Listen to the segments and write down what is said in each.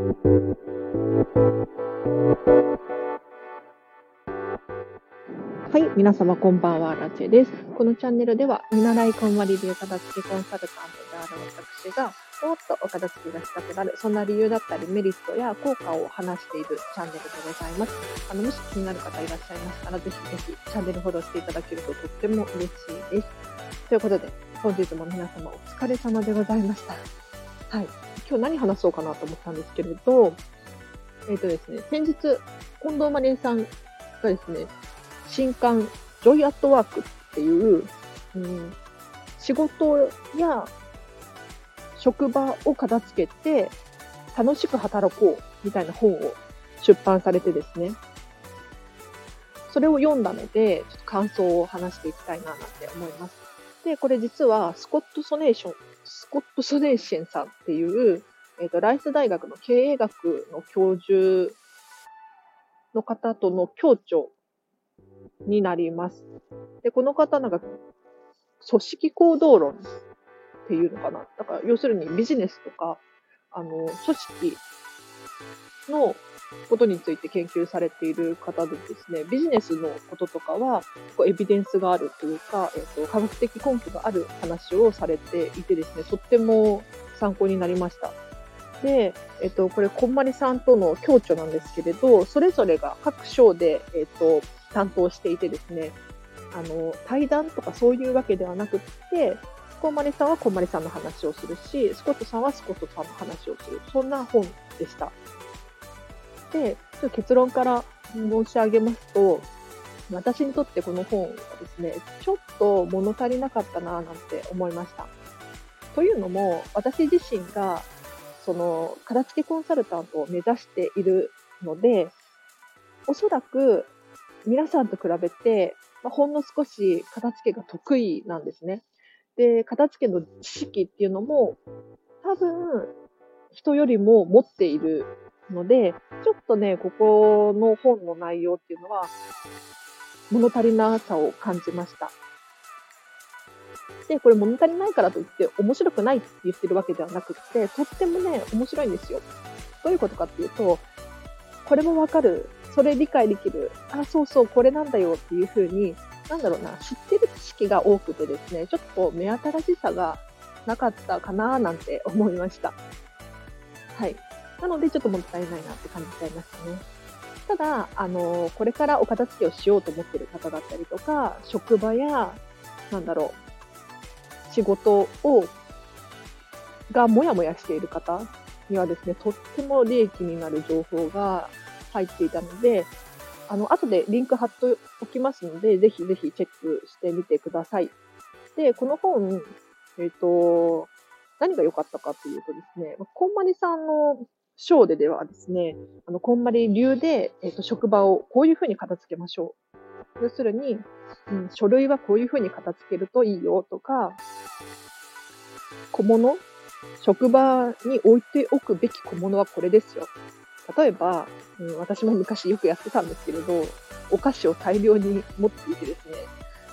はい、皆様こんばんは、ラチェです。このチャンネルでは、見習いこんまり流片付けコンサルタントである私が、もっとお片付けがしたくなる、そんな理由だったり、メリットや効果を話しているチャンネルでございます。あの、もし気になる方いらっしゃいましたら、ぜひぜひチャンネルフォローしていただけるととっても嬉しいです。ということで、本日も皆様お疲れ様でございました。はい。今日何話そうかなと思ったんですけれど、えっ、ー、とですね、先日、近藤マネーさんがですね、新刊、ジョイアットワークっていう、うん、仕事や職場を片付けて楽しく働こうみたいな本を出版されてですね、それを読んだので、ちょっと感想を話していきたいななんて思います。で、これ実はスコット・ソネーション、スコット・ソネーシェンさんっていう、えっ、ー、と、ライス大学の経営学の教授の方との共著になります。で、この方なんか、組織行動論っていうのかな。だから、要するにビジネスとか、あの、組織のことについて研究されている方でですね、ビジネスのこととかは、こうエビデンスがあるというか、えっ、と、科学的根拠がある話をされていてですね、とっても参考になりました。で、えっ、と、これ、こんまりさんとの共著なんですけれど、それぞれが各章で、えっ、と、担当していてですね、あの、対談とかそういうわけではなくって、こんまりさんはこんまりさんの話をするし、スコットさんはスコットさんの話をする。そんな本でした。で、結論から申し上げますと、私にとってこの本はですね、ちょっと物足りなかったなぁなんて思いました。というのも、私自身が、その、片付けコンサルタントを目指しているので、おそらく皆さんと比べて、まあ、ほんの少し片付けが得意なんですね。で、片付けの知識っていうのも、多分、人よりも持っているので、ちょっとね、ここの本の内容っていうのは、物足りなさを感じました。で、これ物足りないからといって面白くないって言ってるわけではなくって、とってもね、面白いんですよ。どういうことかっていうと、これもわかる、それ理解できる、あ、そうそう、これなんだよっていうふうに、なんだろうな、知ってる知識が多くてですね、ちょっと目新しさがなかったかななんて思いました。はい。なので、ちょっと物足りないなって感じちゃいましたね。ただ、あの、これからお片付けをしようと思ってる方だったりとか、職場や、なんだろう、仕事を、がもやもやしている方にはですね、とっても利益になる情報が入っていたので、あの、後でリンク貼っておきますので、ぜひぜひチェックしてみてください。で、この本、えっ、ー、と、何が良かったかというとですね、こんまりさんの章でではですね、あの、こんまり流で、えっ、ー、と、職場をこういうふうに片付けましょう。要するに、うん、書類はこういうふうに片付けるといいよとか、小物？職場に置いておくべき小物はこれですよ。例えば、うん、私も昔よくやってたんですけれど、お菓子を大量に持っていてですね、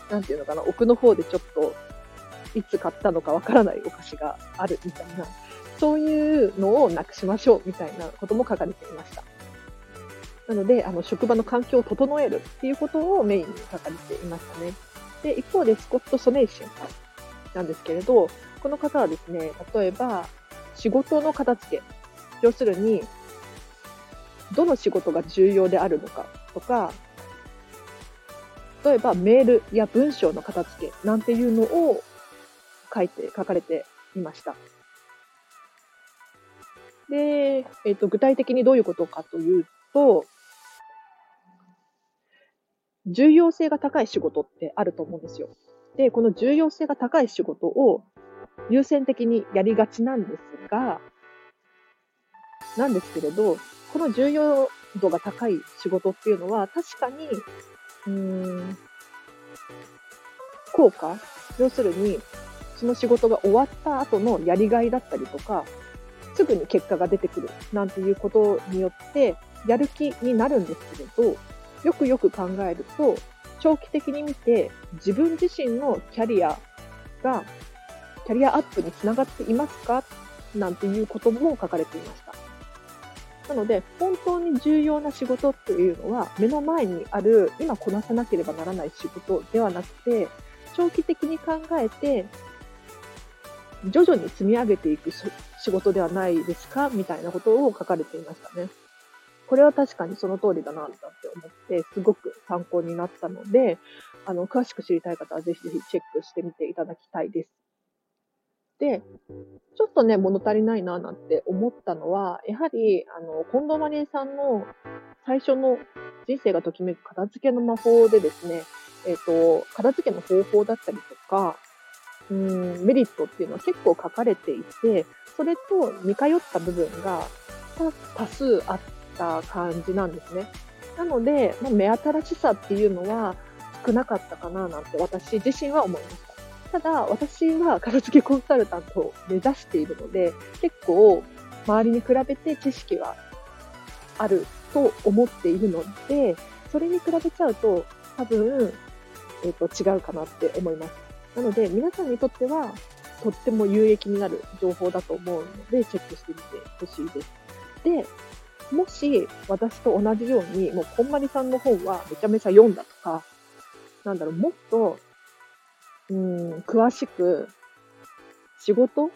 なんていうのかな、奥の方でちょっと、いつ買ったのかわからないお菓子があるみたいな、そういうのをなくしましょうみたいなことも書かれていました。なので、あの、職場の環境を整えるっていうことをメインに書かれていましたね。で、一方でスコット・ソネーシンなんですけれど、この方はですね、例えば、仕事の片付け。要するに、どの仕事が重要であるのかとか、例えばメールや文章の片付けなんていうのを書いて、書かれていました。で、えっ、ー、と、具体的にどういうことかというと、重要性が高い仕事ってあると思うんですよ。で、この重要性が高い仕事を優先的にやりがちなんですが、なんですけれど、この重要度が高い仕事っていうのは確かに、うーん、効果要するに、その仕事が終わった後のやりがいだったりとか、すぐに結果が出てくるなんていうことによってやる気になるんですけれど、よくよく考えると、長期的に見て自分自身のキャリアがキャリアアップにつながっていますか？なんていうことも書かれていました。なので、本当に重要な仕事っていうのは、目の前にある、今こなさなければならない仕事ではなくて、長期的に考えて、徐々に積み上げていく仕事ではないですかみたいなことを書かれていましたね。これは確かにその通りだな、って思って、すごく参考になったので、あの、詳しく知りたい方はぜひぜひチェックしてみていただきたいです。で、ちょっとね、物足りないな、なんて思ったのは、やはり、あの、近藤マリエさんの最初の人生がときめく片付けの魔法でですね、えっ、ー、と、片付けの方法だったりとか、うん、メリットっていうのは結構書かれていて、それと似通った部分が多数あった感じなんですね。なので、まあ、目新しさっていうのは少なかったかななんて私自身は思いました。ただ、私は片付けコンサルタントを目指しているので、結構周りに比べて知識はあると思っているので、それに比べちゃうと多分、えっ、ー、と違うかなって思います。なので、皆さんにとってはとっても有益になる情報だと思うので、チェックしてみてほしいです。で、もし私と同じように、もうこんまりさんの本はめちゃめちゃ読んだとか、なんだろう、もっと、うん、詳しく仕事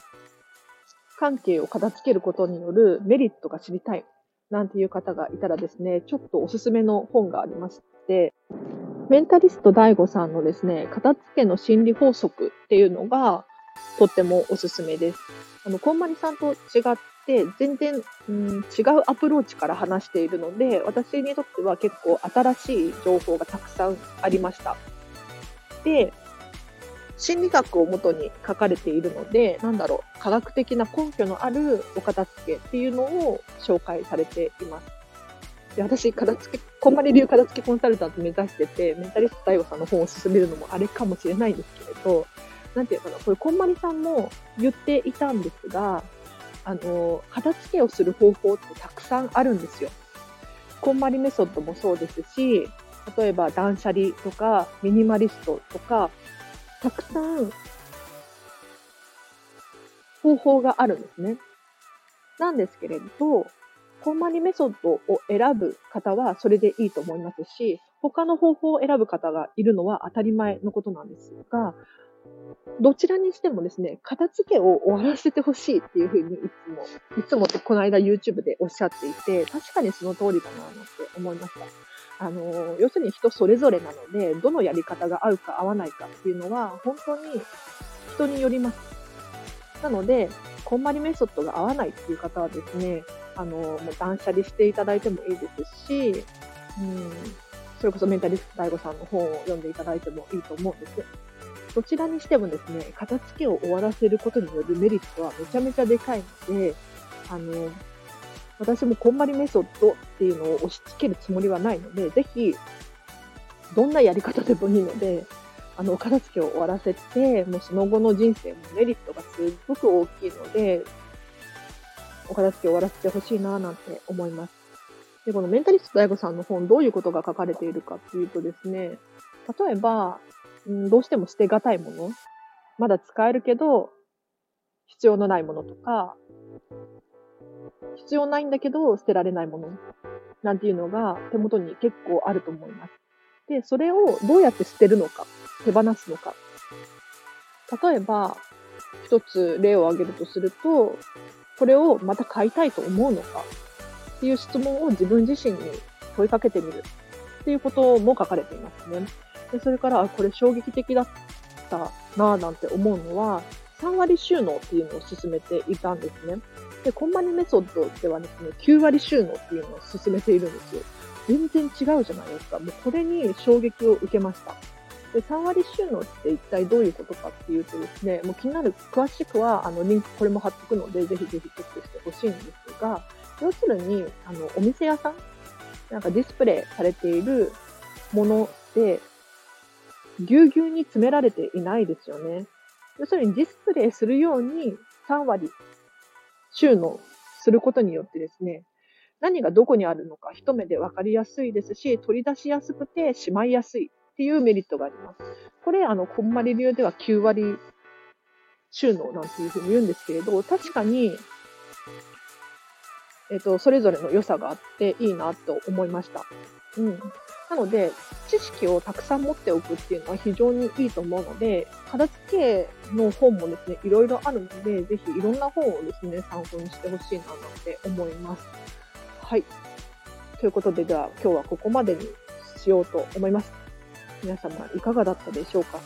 関係を片付けることによるメリットが知りたいなんていう方がいたらですね、ちょっとおすすめの本がありまして、メンタリスト DAIGO さんのですね、片付けの心理法則っていうのがとってもおすすめです。あの、こんまりさんと違って全然、うん、違うアプローチから話しているので、私にとっては結構新しい情報がたくさんありました。で、心理学をもとに書かれているので、なんだろう、科学的な根拠のあるお片付けっていうのを紹介されています。で私、片付け、こんまり流片付けコンサルタント目指してて、メンタリスト大悟さんの本を勧めるのもあれかもしれないんですけれど、なんていうかな、これ、こんまりさんも言っていたんですが、あの、片付けをする方法ってたくさんあるんですよ。こんまりメソッドもそうですし、例えば断捨離とか、ミニマリストとか、たくさん方法があるんですね。なんですけれど、コンマニメソッドを選ぶ方はそれでいいと思いますし、他の方法を選ぶ方がいるのは当たり前のことなんですが、どちらにしてもですね、片付けを終わらせてほしいっていうふうにいつも、いつもってこの間 YouTube でおっしゃっていて、確かにその通りだなって思いました。あの、要するに人それぞれなので、どのやり方が合うか合わないかっていうのは、本当に人によります。なので、こんまりメソッドが合わないっていう方はですね、あの、もう断捨離していただいてもいいですし、うん、それこそメンタリスト大悟さんの本を読んでいただいてもいいと思うんです。どちらにしてもですね、片付けを終わらせることによるメリットはめちゃめちゃでかいので、あの、私もこんまりメソッドっていうのを押し付けるつもりはないので、ぜひ、どんなやり方でもいいので、あの、お片付けを終わらせて、もうその後の人生もメリットがすっごく大きいので、お片付けを終わらせてほしいななんて思います。で、このメンタリスト大悟さんの本、どういうことが書かれているかっていうとですね、例えば、うん、どうしても捨てがたいもの、まだ使えるけど、必要のないものとか、必要ないんだけど捨てられないものなんていうのが手元に結構あると思います。で、それをどうやって捨てるのか、手放すのか。例えば、一つ例を挙げるとすると、これをまた買いたいと思うのかっていう質問を自分自身に問いかけてみるっていうことも書かれていますね。でそれから、あこれ衝撃的だったなぁなんて思うのは、3割収納っていうのを進めていたんですね。で、コンマニメソッドではですね、9割収納っていうのを進めているんですよ。全然違うじゃないですか。もうこれに衝撃を受けました。で、3割収納って一体どういうことかっていうとですね、もう気になる、詳しくは、あの、リンクこれも貼っておくので、ぜひぜひチェックしてほしいんですが、要するに、あの、お店屋さんなんかディスプレイされているもので、ぎゅうぎゅうに詰められていないですよね。要するにディスプレイするように3割収納することによってですね、何がどこにあるのか一目で分かりやすいですし、取り出しやすくてしまいやすいっていうメリットがあります。これ、あの、こんまり流では9割収納なんていうふうに言うんですけれど、確かに、えっ、と、それぞれの良さがあっていいなと思いました。うん。なので、知識をたくさん持っておくっていうのは非常にいいと思うので、片付けの本もですね、いろいろあるので、ぜひいろんな本をですね、参考にしてほしいななんて思います。はい。ということで、では今日はここまでにしようと思います。皆様いかがだったでしょうか？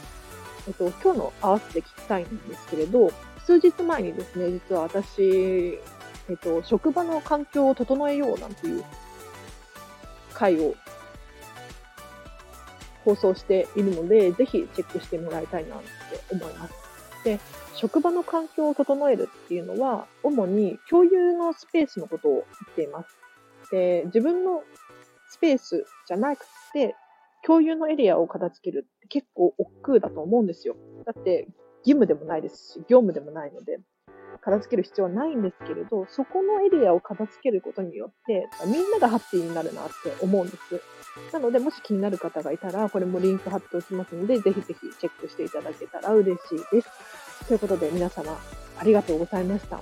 えっと、今日の合わせて聞きたいんですけれど、数日前にですね、実は私、えっと、職場の環境を整えようなんていう回を放送しているので、ぜひチェックしてもらいたいなって思います。で、職場の環境を整えるっていうのは、主に共有のスペースのことを言っています。で、自分のスペースじゃなくて、共有のエリアを片付けるって結構億劫だと思うんですよ。だって義務でもないですし、業務でもないので、片付ける必要はないんですけれど、そこのエリアを片付けることによって、みんながハッピーになるなって思うんです。なので、もし気になる方がいたら、これもリンク貼っておきますので、ぜひぜひチェックしていただけたら嬉しいです。ということで、皆様、ありがとうございました。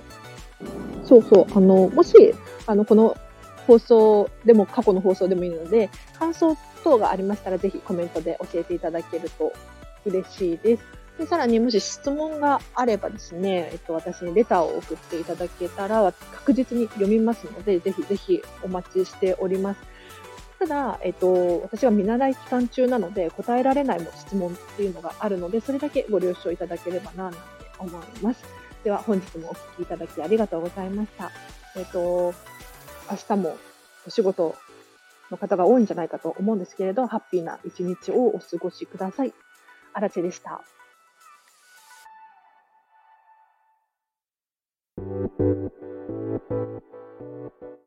そうそう、あの、もし、あの、この放送でも過去の放送でもいいので、感想等がありましたら、ぜひコメントで教えていただけると嬉しいです。でさらにもし質問があればですね、えっと、私にレターを送っていただけたら確実に読みますので、ぜひぜひお待ちしております。ただ、えっと、私は見習い期間中なので答えられないも質問っていうのがあるので、それだけご了承いただければな、なんて思います。では、本日もお聞きいただきありがとうございました。えっと、明日もお仕事の方が多いんじゃないかと思うんですけれど、ハッピーな一日をお過ごしください。あらちでした。Thank you.